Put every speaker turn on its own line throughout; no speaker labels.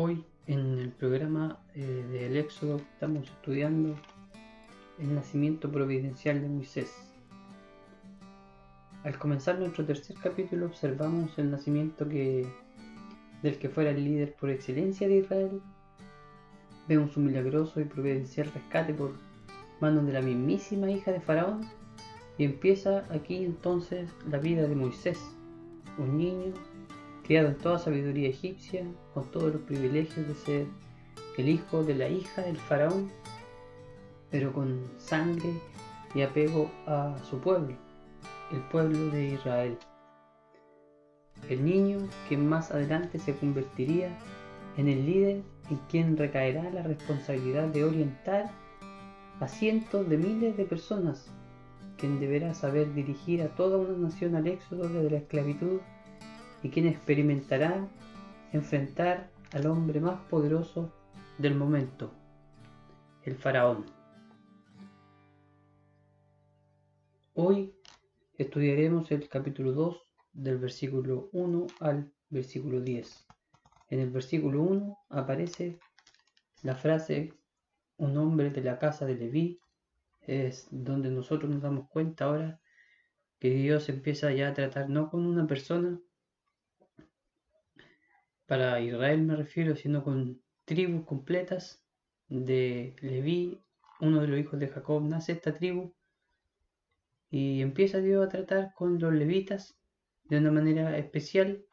Hoy en el programa eh, del Éxodo estamos estudiando el nacimiento providencial de Moisés. Al comenzar nuestro tercer capítulo observamos el nacimiento del que fuera el líder por excelencia de Israel. Vemos un milagroso y providencial rescate por manos de la mismísima hija de Faraón y empieza aquí entonces la vida de Moisés, un niño criado en toda sabiduría egipcia, con todos los privilegios de ser el hijo de la hija del faraón, pero con sangre y apego a su pueblo, el pueblo de Israel. El niño que más adelante se convertiría en el líder en quien recaerá la responsabilidad de orientar a cientos de miles de personas, quien deberá saber dirigir a toda una nación al éxodo desde la esclavitud y quien experimentará enfrentar al hombre más poderoso del momento, el faraón. Hoy estudiaremos el capítulo 2 del versículo 1 al versículo 10. En el versículo 1 aparece la frase un hombre de la casa de Leví, es donde nosotros nos damos cuenta ahora que Dios empieza ya a tratar no con una persona, para Israel me refiero, sino con tribus completas de Leví, uno de los hijos de Jacob, nace esta tribu y empieza Dios a tratar con los levitas de una manera especial.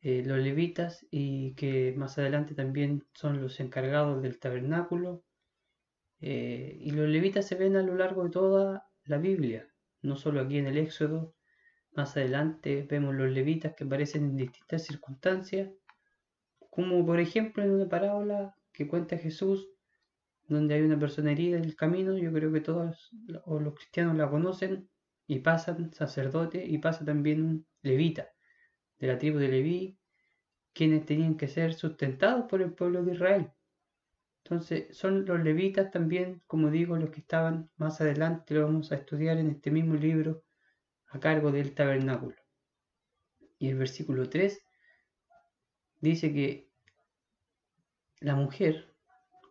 Eh, los levitas y que más adelante también son los encargados del tabernáculo. Eh, y los levitas se ven a lo largo de toda la Biblia, no solo aquí en el Éxodo, más adelante vemos los levitas que aparecen en distintas circunstancias, como por ejemplo en una parábola que cuenta Jesús, donde hay una persona herida en el camino, yo creo que todos los cristianos la conocen, y pasan sacerdote y pasa también un levita de la tribu de Leví, quienes tenían que ser sustentados por el pueblo de Israel. Entonces son los levitas también, como digo, los que estaban más adelante, lo vamos a estudiar en este mismo libro a cargo del tabernáculo. Y el versículo 3 dice que la mujer,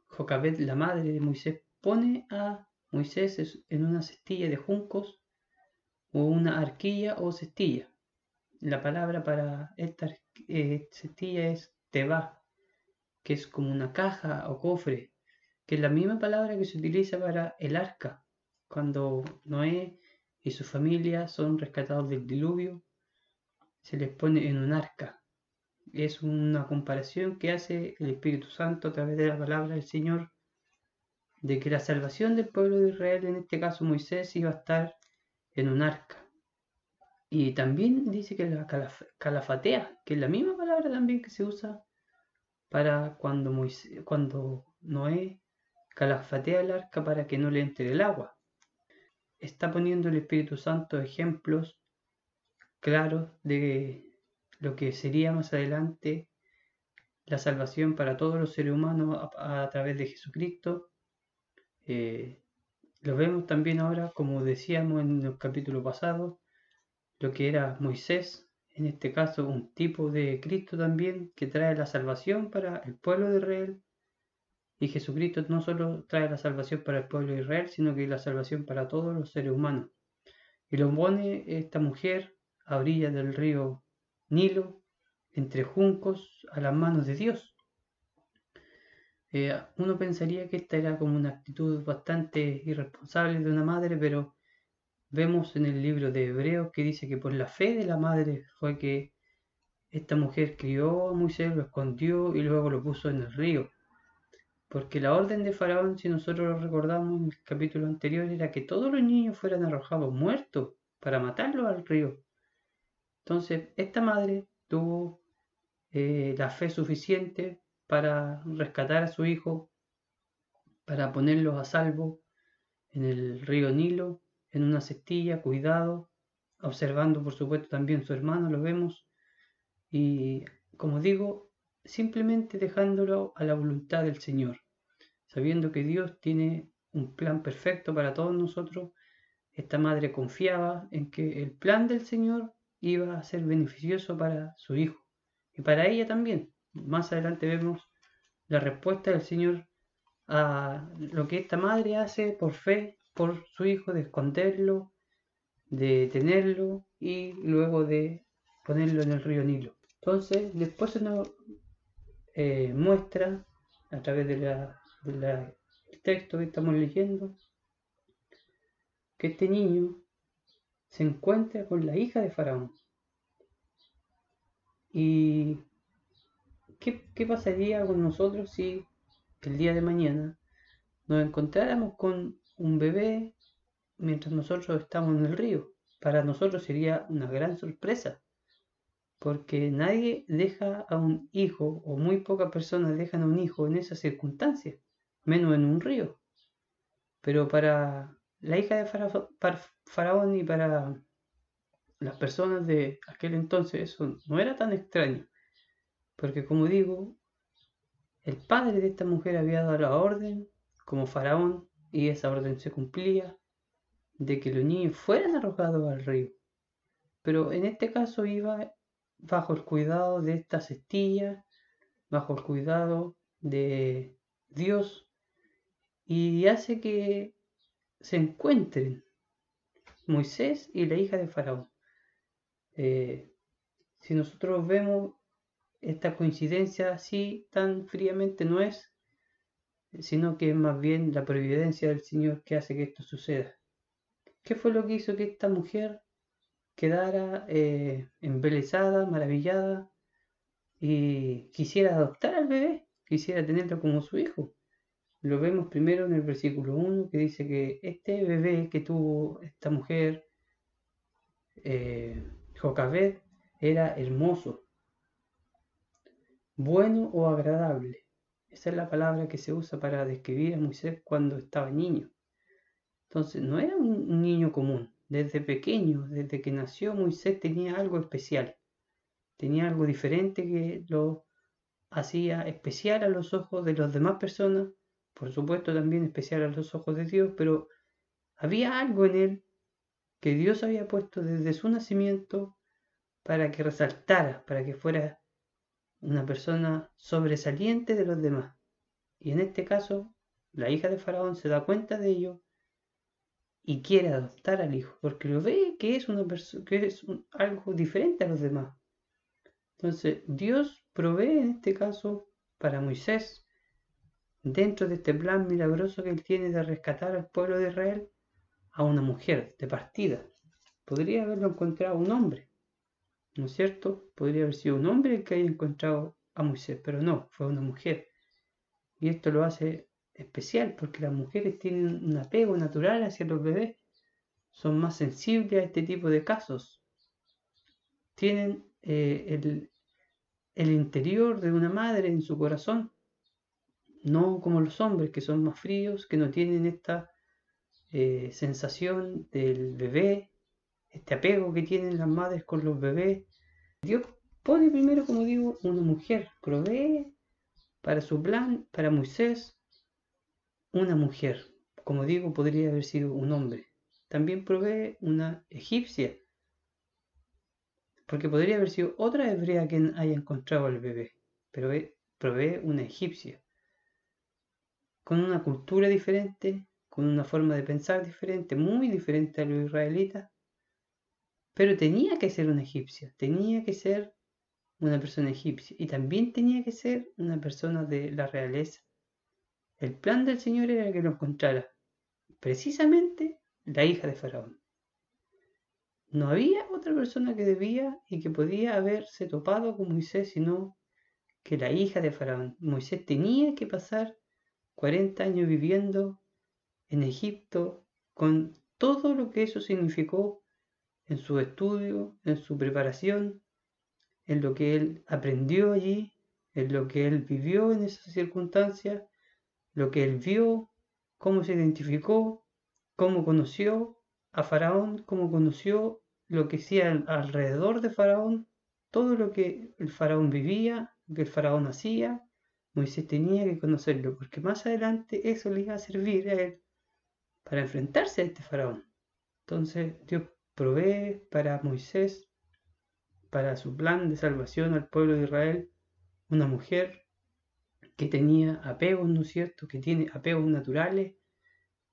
Jocabet, la madre de Moisés, pone a Moisés en una cestilla de juncos o una arquilla o cestilla. La palabra para esta eh, cestilla es teba, que es como una caja o cofre, que es la misma palabra que se utiliza para el arca, cuando Noé y su familia son rescatados del diluvio, se les pone en un arca. Es una comparación que hace el Espíritu Santo a través de la palabra del Señor de que la salvación del pueblo de Israel, en este caso Moisés, iba a estar en un arca. Y también dice que la calafatea, que es la misma palabra también que se usa para cuando, Moisés, cuando Noé calafatea el arca para que no le entre el agua está poniendo el Espíritu Santo ejemplos claros de lo que sería más adelante la salvación para todos los seres humanos a, través de Jesucristo. Eh, lo vemos también ahora, como decíamos en el capítulo pasado, lo que era Moisés, en este caso un tipo de Cristo también que trae la salvación para el pueblo de Israel y Jesucristo no solo trae la salvación para el pueblo de Israel, sino que la salvación para todos los seres humanos. Y lo pone esta mujer a orillas del río Nilo, entre juncos, a las manos de Dios. Eh, uno pensaría que esta era como una actitud bastante irresponsable de una madre, pero vemos en el libro de Hebreos que dice que por la fe de la madre fue que esta mujer crió a Moisés, lo escondió y luego lo puso en el río. Porque la orden de Faraón, si nosotros lo recordamos en el capítulo anterior, era que todos los niños fueran arrojados muertos para matarlos al río. Entonces, esta madre tuvo eh, la fe suficiente para rescatar a su hijo, para ponerlos a salvo en el río Nilo, en una cestilla, cuidado, observando por supuesto también su hermano, lo vemos, y como digo, simplemente dejándolo a la voluntad del Señor sabiendo que Dios tiene un plan perfecto para todos nosotros, esta madre confiaba en que el plan del Señor iba a ser beneficioso para su hijo y para ella también. más adelante vemos la respuesta del Señor a lo que esta madre hace por fe por su hijo, de esconderlo, de tenerlo y luego de ponerlo en el río Nilo. Entonces, después se nos eh, muestra a través del de texto que estamos leyendo que este niño se encuentra con la hija de Faraón. ¿Y qué pasaría con nosotros si el día de mañana nos encontráramos con un bebé mientras nosotros estamos en el río? Para nosotros sería una gran sorpresa, porque nadie deja a un hijo, o muy pocas personas dejan a un hijo en esas circunstancias, menos en un río. Pero para la hija de Faraón y para las personas de aquel entonces eso no era tan extraño, porque como digo, el padre de esta mujer había dado la orden, como Faraón, y esa orden se cumplía, de que los niños fueran arrojados al río. Pero en este caso iba bajo el cuidado de esta cestilla, bajo el cuidado de Dios, y hace que se encuentren Moisés y la hija de Faraón. Eh, si nosotros vemos esta coincidencia así tan fríamente no es, sino que es más bien la providencia del Señor que hace que esto suceda. ¿Qué fue lo que hizo que esta mujer quedara eh, embelesada, maravillada y quisiera adoptar al bebé, quisiera tenerlo como su hijo? Lo vemos primero en el versículo 1 que dice que este bebé que tuvo esta mujer, eh, Jocabed, era hermoso, bueno o agradable. Esa es la palabra que se usa para describir a Moisés cuando estaba niño. Entonces, no era un niño común. Desde pequeño, desde que nació, Moisés tenía algo especial. Tenía algo diferente que lo hacía especial a los ojos de las demás personas por supuesto también especial a los ojos de Dios, pero había algo en él que Dios había puesto desde su nacimiento para que resaltara, para que fuera una persona sobresaliente de los demás. Y en este caso, la hija de Faraón se da cuenta de ello y quiere adoptar al hijo, porque lo ve que es, una que es algo diferente a los demás. Entonces, Dios provee en este caso para Moisés dentro de este plan milagroso que él tiene de rescatar al pueblo de Israel a una mujer de partida. Podría haberlo encontrado un hombre, ¿no es cierto? Podría haber sido un hombre el que haya encontrado a Moisés, pero no, fue una mujer. Y esto lo hace especial porque las mujeres tienen un apego natural hacia los bebés, son más sensibles a este tipo de casos. Tienen eh, el, interior de una madre en su corazón no como los hombres que son más fríos, que no tienen esta eh, sensación del bebé, este apego que tienen las madres con los bebés. Dios pone primero, como digo, una mujer, provee para su plan, para Moisés, una mujer. Como digo, podría haber sido un hombre. También provee una egipcia, porque podría haber sido otra hebrea quien haya encontrado al bebé, pero provee una egipcia con una cultura diferente, con una forma de pensar diferente, muy diferente a los israelitas, pero tenía que ser una egipcia, tenía que ser una persona egipcia y también tenía que ser una persona de la realeza. El plan del Señor era que lo encontrara precisamente la hija de Faraón. No había otra persona que debía y que podía haberse topado con Moisés, sino que la hija de Faraón. Moisés tenía que pasar 40 años viviendo en Egipto con todo lo que eso significó en su estudio, en su preparación, en lo que él aprendió allí, en lo que él vivió en esas circunstancias, lo que él vio, cómo se identificó, cómo conoció a Faraón, cómo conoció lo que hacía alrededor de Faraón, todo lo que el Faraón vivía, lo que el Faraón hacía, Moisés tenía que conocerlo, porque más adelante eso le iba a servir a él para enfrentarse a este faraón. Entonces Dios provee para Moisés, para su plan de salvación al pueblo de Israel, una mujer que tenía apegos, ¿no es cierto? Que tiene apegos naturales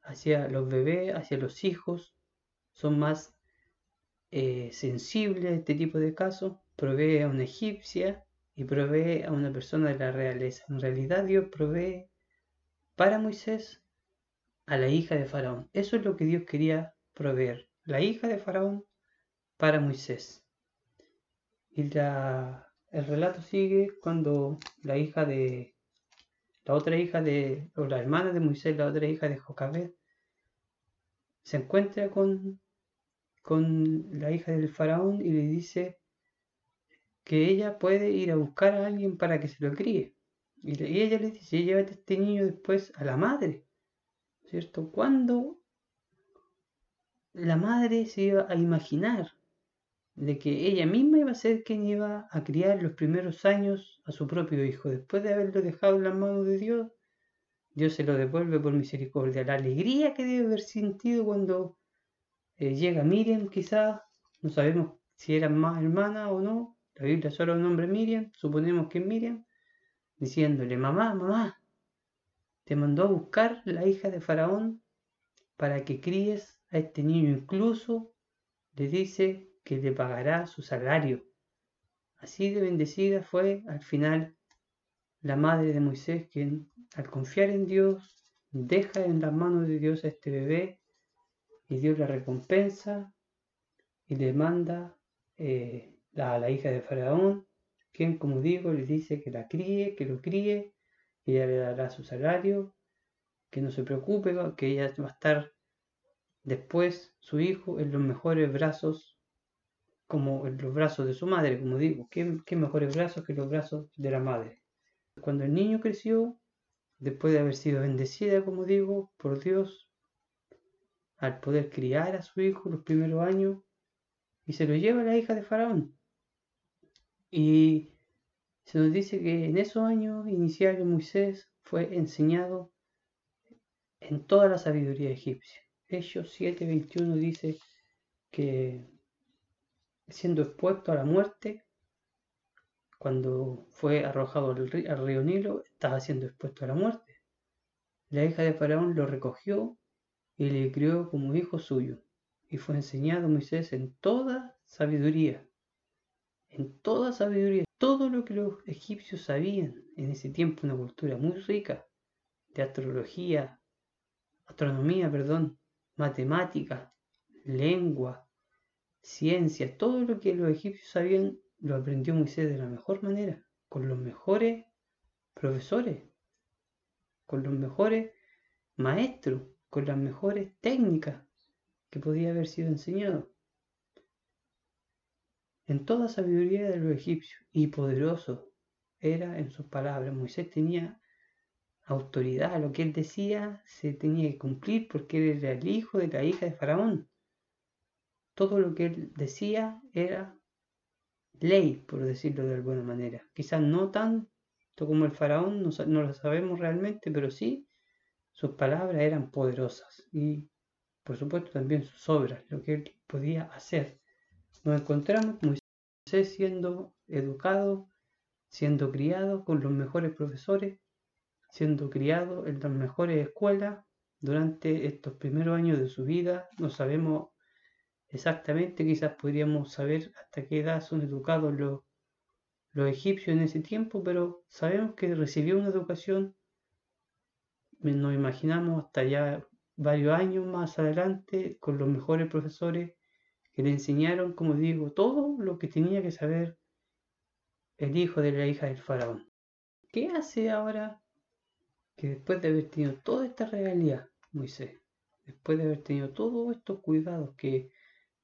hacia los bebés, hacia los hijos, son más eh, sensibles a este tipo de casos, provee a una egipcia y provee a una persona de la realeza. En realidad Dios provee para Moisés a la hija de Faraón. Eso es lo que Dios quería proveer. La hija de Faraón para Moisés. Y el relato sigue cuando la hija de, la otra hija de, o la hermana de Moisés, la otra hija de Jocabed, se encuentra con, con la hija del faraón y le dice que ella puede ir a buscar a alguien para que se lo críe. Y, ella le dice, llévate este niño después a la madre. ¿Cierto? Cuando la madre se iba a imaginar de que ella misma iba a ser quien iba a criar los primeros años a su propio hijo, después de haberlo dejado en las manos de Dios, Dios se lo devuelve por misericordia. La alegría que debe haber sentido cuando eh, llega Miriam, quizás, no sabemos si era más hermana o no, la Biblia solo nombre Miriam, suponemos que es Miriam, diciéndole, mamá, mamá, te mandó a buscar la hija de Faraón para que críes a este niño, incluso le dice que le pagará su salario. Así de bendecida fue al final la madre de Moisés, quien al confiar en Dios deja en las manos de Dios a este bebé y Dios la recompensa y le manda eh, a la hija de Faraón, quien como digo le dice que la críe, que lo críe, ella le dará su salario, que no se preocupe, que ella va a estar después su hijo en los mejores brazos como los brazos de su madre, como digo, ¿qué, qué mejores brazos que los brazos de la madre. Cuando el niño creció, después de haber sido bendecida, como digo, por Dios, al poder criar a su hijo los primeros años, y se lo lleva a la hija de Faraón. Y se nos dice que en esos años iniciales Moisés fue enseñado en toda la sabiduría egipcia. Hechos 7:21 dice que siendo expuesto a la muerte, cuando fue arrojado al río, Nilo, estaba siendo expuesto a la muerte. La hija de Faraón lo recogió y le crió como hijo suyo, y fue enseñado Moisés en toda sabiduría, en toda sabiduría, todo lo que los egipcios sabían en ese tiempo, una cultura muy rica de astrología, astronomía, perdón, matemática, lengua, ciencia, todo lo que los egipcios sabían lo aprendió Moisés de la mejor manera, con los mejores profesores, con los mejores maestros, con las mejores técnicas que podía haber sido enseñado. En toda sabiduría de los egipcios y poderoso era en sus palabras. Moisés tenía autoridad, lo que él decía se tenía que cumplir porque él era el hijo de la hija de Faraón. Todo lo que él decía era ley, por decirlo de alguna manera. Quizás no tanto como el faraón, no, lo sabemos realmente, pero sí sus palabras eran poderosas y por supuesto también sus obras, lo que él podía hacer. Nos encontramos Moisés siendo educado, siendo criado con los mejores profesores, siendo criado en las mejores escuelas durante estos primeros años de su vida. No sabemos exactamente, quizás podríamos saber hasta qué edad son educados los, los egipcios en ese tiempo, pero sabemos que recibió una educación, nos imaginamos hasta ya varios años más adelante, con los mejores profesores que le enseñaron, como digo, todo lo que tenía que saber el hijo de la hija del faraón. ¿Qué hace ahora que después de haber tenido toda esta realidad, Moisés, después de haber tenido todos estos cuidados que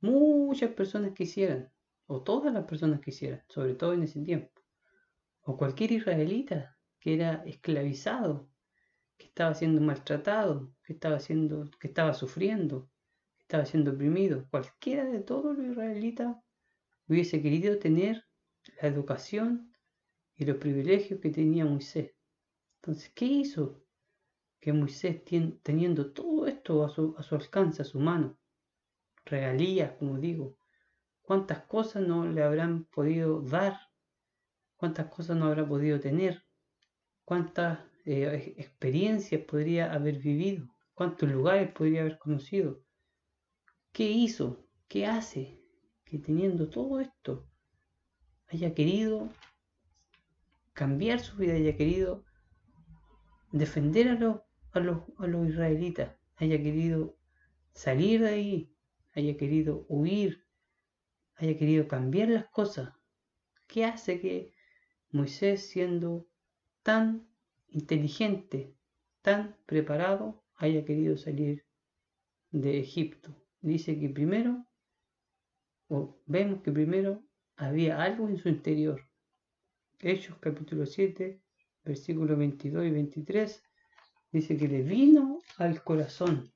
muchas personas quisieran, o todas las personas quisieran, sobre todo en ese tiempo, o cualquier israelita que era esclavizado, que estaba siendo maltratado, que estaba, siendo, que estaba sufriendo, que estaba siendo oprimido, cualquiera de todos los israelitas hubiese querido tener la educación y los privilegios que tenía Moisés. Entonces, ¿qué hizo? Que Moisés, teniendo todo esto a su, a su alcance, a su mano, regalías, como digo, cuántas cosas no le habrán podido dar cuántas cosas no habrá podido tener, cuántas eh, experiencias podría haber vivido, cuántos lugares podría haber conocido, qué hizo, qué hace, que teniendo todo esto haya querido cambiar su vida, haya querido defender a los, a los, a los israelitas, haya querido salir de ahí, haya querido huir, haya querido cambiar las cosas. ¿Qué hace que Moisés, siendo tan inteligente, tan preparado, haya querido salir de Egipto? Dice que primero, o vemos que primero había algo en su interior. Hechos capítulo 7, versículos 22 y 23, dice que le vino al corazón.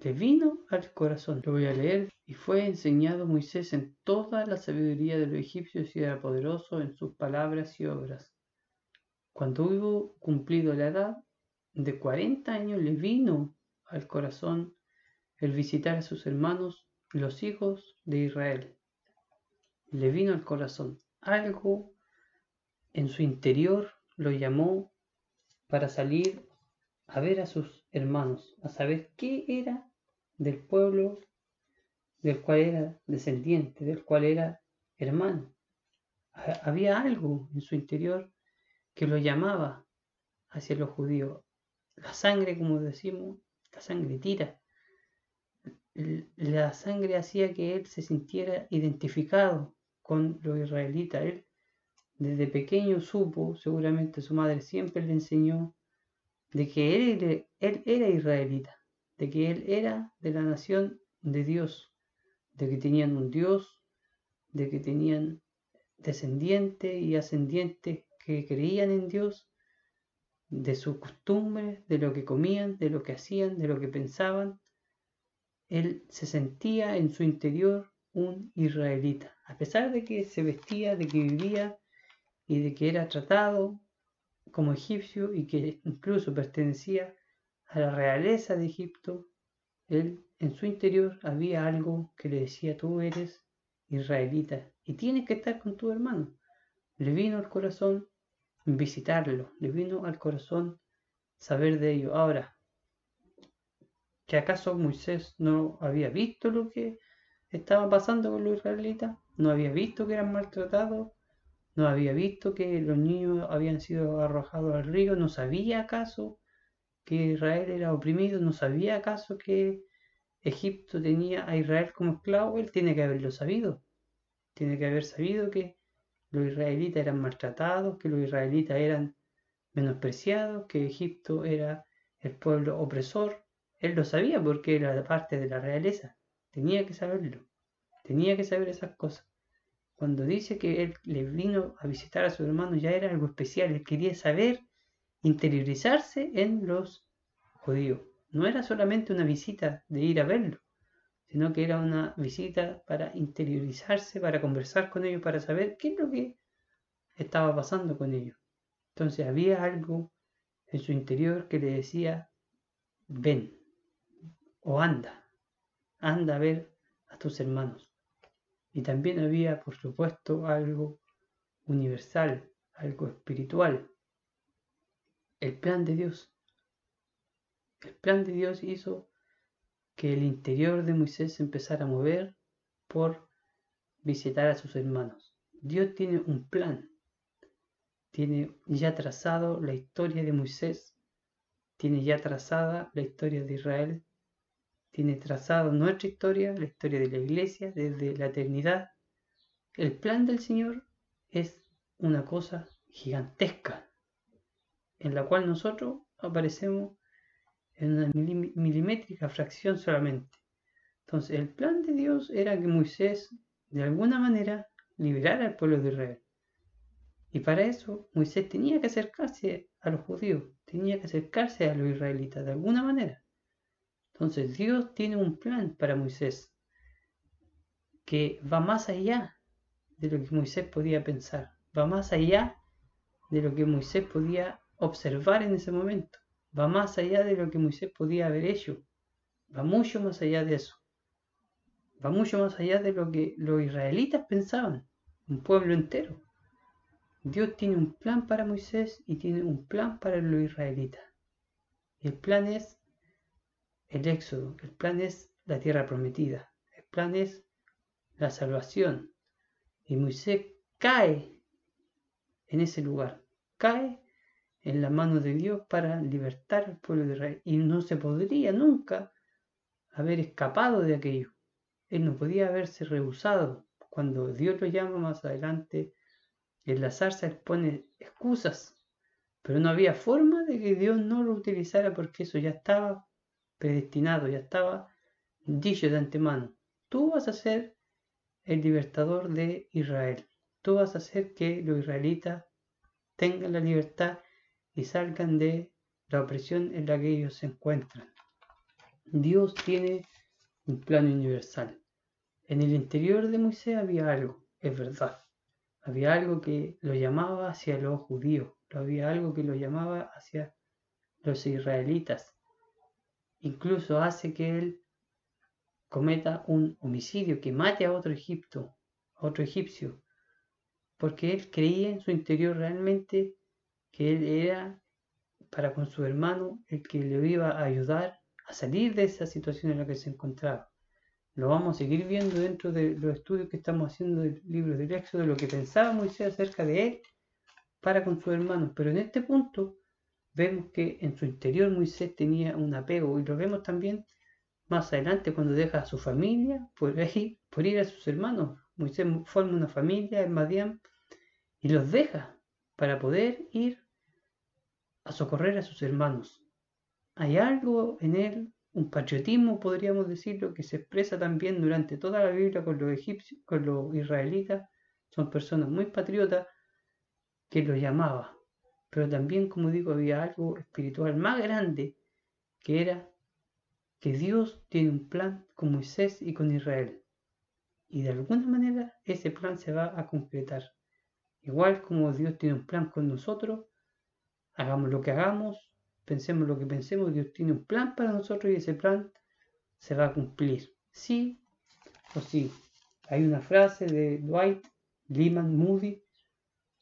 Le vino al corazón. Lo voy a leer. Y fue enseñado Moisés en toda la sabiduría de los egipcios y era poderoso en sus palabras y obras. Cuando hubo cumplido la edad de 40 años, le vino al corazón el visitar a sus hermanos, los hijos de Israel le vino al corazón. Algo en su interior lo llamó para salir a ver a sus hermanos, a saber qué era del pueblo del cual era descendiente, del cual era hermano. Había algo en su interior que lo llamaba hacia los judíos. La sangre, como decimos, la sangre tira. La sangre hacía que él se sintiera identificado con los israelitas. Él desde pequeño supo, seguramente su madre siempre le enseñó, de que él, él era israelita, de que él era de la nación de Dios, de que tenían un Dios, de que tenían descendientes y ascendientes que creían en Dios, de sus costumbres, de lo que comían, de lo que hacían, de lo que pensaban. Él se sentía en su interior un israelita, a pesar de que se vestía, de que vivía y de que era tratado como egipcio y que incluso pertenecía a la realeza de Egipto, él en su interior había algo que le decía tú eres israelita y tienes que estar con tu hermano. Le vino al corazón visitarlo, le vino al corazón saber de ello. Ahora, ¿que acaso Moisés no había visto lo que estaba pasando con los israelitas, no había visto que eran maltratados, no había visto que los niños habían sido arrojados al río, no sabía acaso que Israel era oprimido, no sabía acaso que Egipto tenía a Israel como esclavo, él tiene que haberlo sabido, tiene que haber sabido que los israelitas eran maltratados, que los israelitas eran menospreciados, que Egipto era el pueblo opresor, él lo sabía porque era parte de la realeza. Tenía que saberlo. Tenía que saber esas cosas. Cuando dice que él le vino a visitar a su hermano ya era algo especial. Él quería saber, interiorizarse en los judíos. No era solamente una visita de ir a verlo, sino que era una visita para interiorizarse, para conversar con ellos, para saber qué es lo que estaba pasando con ellos. Entonces había algo en su interior que le decía, ven o anda anda a ver a tus hermanos. Y también había, por supuesto, algo universal, algo espiritual. El plan de Dios. El plan de Dios hizo que el interior de Moisés empezara a mover por visitar a sus hermanos. Dios tiene un plan. Tiene ya trazado la historia de Moisés. Tiene ya trazada la historia de Israel tiene trazado nuestra historia, la historia de la iglesia desde la eternidad. El plan del Señor es una cosa gigantesca, en la cual nosotros aparecemos en una milimétrica fracción solamente. Entonces, el plan de Dios era que Moisés, de alguna manera, liberara al pueblo de Israel. Y para eso, Moisés tenía que acercarse a los judíos, tenía que acercarse a los israelitas, de alguna manera. Entonces Dios tiene un plan para Moisés que va más allá de lo que Moisés podía pensar, va más allá de lo que Moisés podía observar en ese momento, va más allá de lo que Moisés podía haber hecho, va mucho más allá de eso, va mucho más allá de lo que los israelitas pensaban, un pueblo entero. Dios tiene un plan para Moisés y tiene un plan para los israelitas. El plan es el éxodo, el plan es la tierra prometida, el plan es la salvación. Y Moisés cae en ese lugar, cae en la mano de Dios para libertar al pueblo de Israel. Y no se podría nunca haber escapado de aquello. Él no podía haberse rehusado. Cuando Dios lo llama más adelante, en la zarza él pone excusas, pero no había forma de que Dios no lo utilizara porque eso ya estaba predestinado, ya estaba dicho de antemano. Tú vas a ser el libertador de Israel. Tú vas a hacer que los israelitas tengan la libertad y salgan de la opresión en la que ellos se encuentran. Dios tiene un plano universal. En el interior de Moisés había algo, es verdad. Había algo que lo llamaba hacia los judíos, había algo que lo llamaba hacia los israelitas. Incluso hace que él cometa un homicidio, que mate a otro Egipto, a otro egipcio, porque él creía en su interior realmente que él era para con su hermano el que le iba a ayudar a salir de esa situación en la que se encontraba. Lo vamos a seguir viendo dentro de los estudios que estamos haciendo del libro del Éxodo, lo que pensaba Moisés acerca de él para con su hermano. Pero en este punto vemos que en su interior Moisés tenía un apego y lo vemos también más adelante cuando deja a su familia por, por ir a sus hermanos. Moisés forma una familia en Madián y los deja para poder ir a socorrer a sus hermanos. Hay algo en él, un patriotismo, podríamos decirlo, que se expresa también durante toda la Biblia con los egipcios, con los israelitas. Son personas muy patriotas que lo llamaba. Pero también, como digo, había algo espiritual más grande que era que Dios tiene un plan con Moisés y con Israel. Y de alguna manera ese plan se va a concretar. Igual como Dios tiene un plan con nosotros, hagamos lo que hagamos, pensemos lo que pensemos, Dios tiene un plan para nosotros y ese plan se va a cumplir. Sí o sí. Hay una frase de Dwight Lyman Moody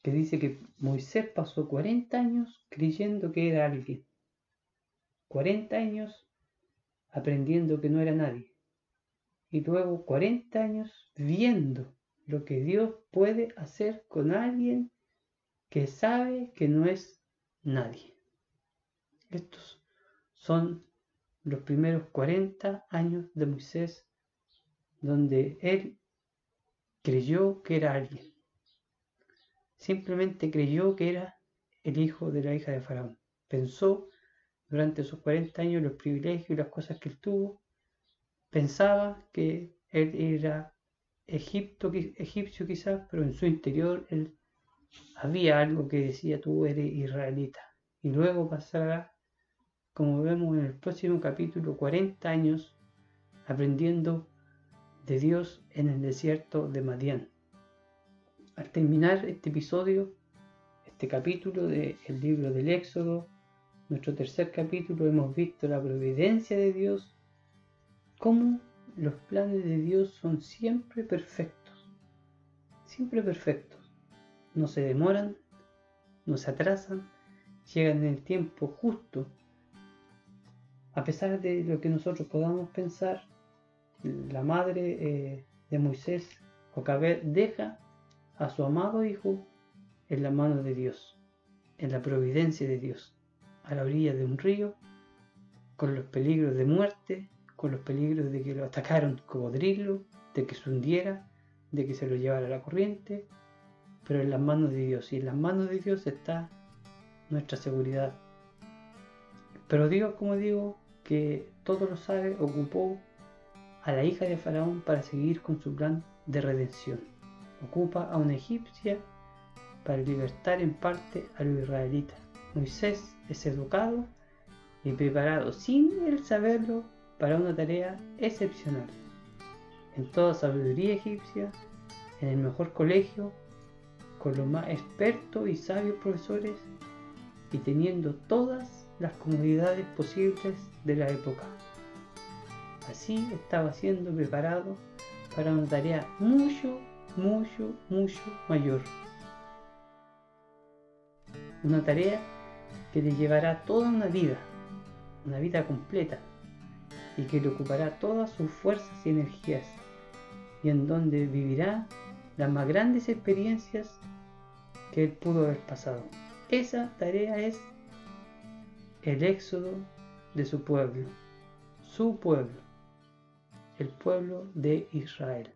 que dice que Moisés pasó 40 años creyendo que era alguien. 40 años aprendiendo que no era nadie. Y luego 40 años viendo lo que Dios puede hacer con alguien que sabe que no es nadie. Estos son los primeros 40 años de Moisés donde él creyó que era alguien. Simplemente creyó que era el hijo de la hija de Faraón. Pensó durante esos 40 años los privilegios y las cosas que él tuvo. Pensaba que él era Egipto, egipcio quizás, pero en su interior él había algo que decía tú eres israelita. Y luego pasará, como vemos en el próximo capítulo, 40 años aprendiendo de Dios en el desierto de Madián. Al terminar este episodio, este capítulo del libro del Éxodo, nuestro tercer capítulo, hemos visto la providencia de Dios, cómo los planes de Dios son siempre perfectos, siempre perfectos. No se demoran, no se atrasan, llegan en el tiempo justo. A pesar de lo que nosotros podamos pensar, la madre eh, de Moisés, Jocabed, deja a su amado hijo en la mano de Dios, en la providencia de Dios, a la orilla de un río, con los peligros de muerte, con los peligros de que lo atacaron cocodrilo, de que se hundiera, de que se lo llevara la corriente, pero en las manos de Dios. Y en las manos de Dios está nuestra seguridad. Pero Dios, como digo, que todo lo sabe, ocupó a la hija de Faraón para seguir con su plan de redención. Ocupa a una egipcia para libertar en parte a los israelitas. Moisés es educado y preparado sin él saberlo para una tarea excepcional. En toda sabiduría egipcia, en el mejor colegio, con los más expertos y sabios profesores y teniendo todas las comodidades posibles de la época. Así estaba siendo preparado para una tarea mucho, mucho, mucho mayor. Una tarea que le llevará toda una vida, una vida completa, y que le ocupará todas sus fuerzas y energías, y en donde vivirá las más grandes experiencias que él pudo haber pasado. Esa tarea es el éxodo de su pueblo, su pueblo, el pueblo de Israel.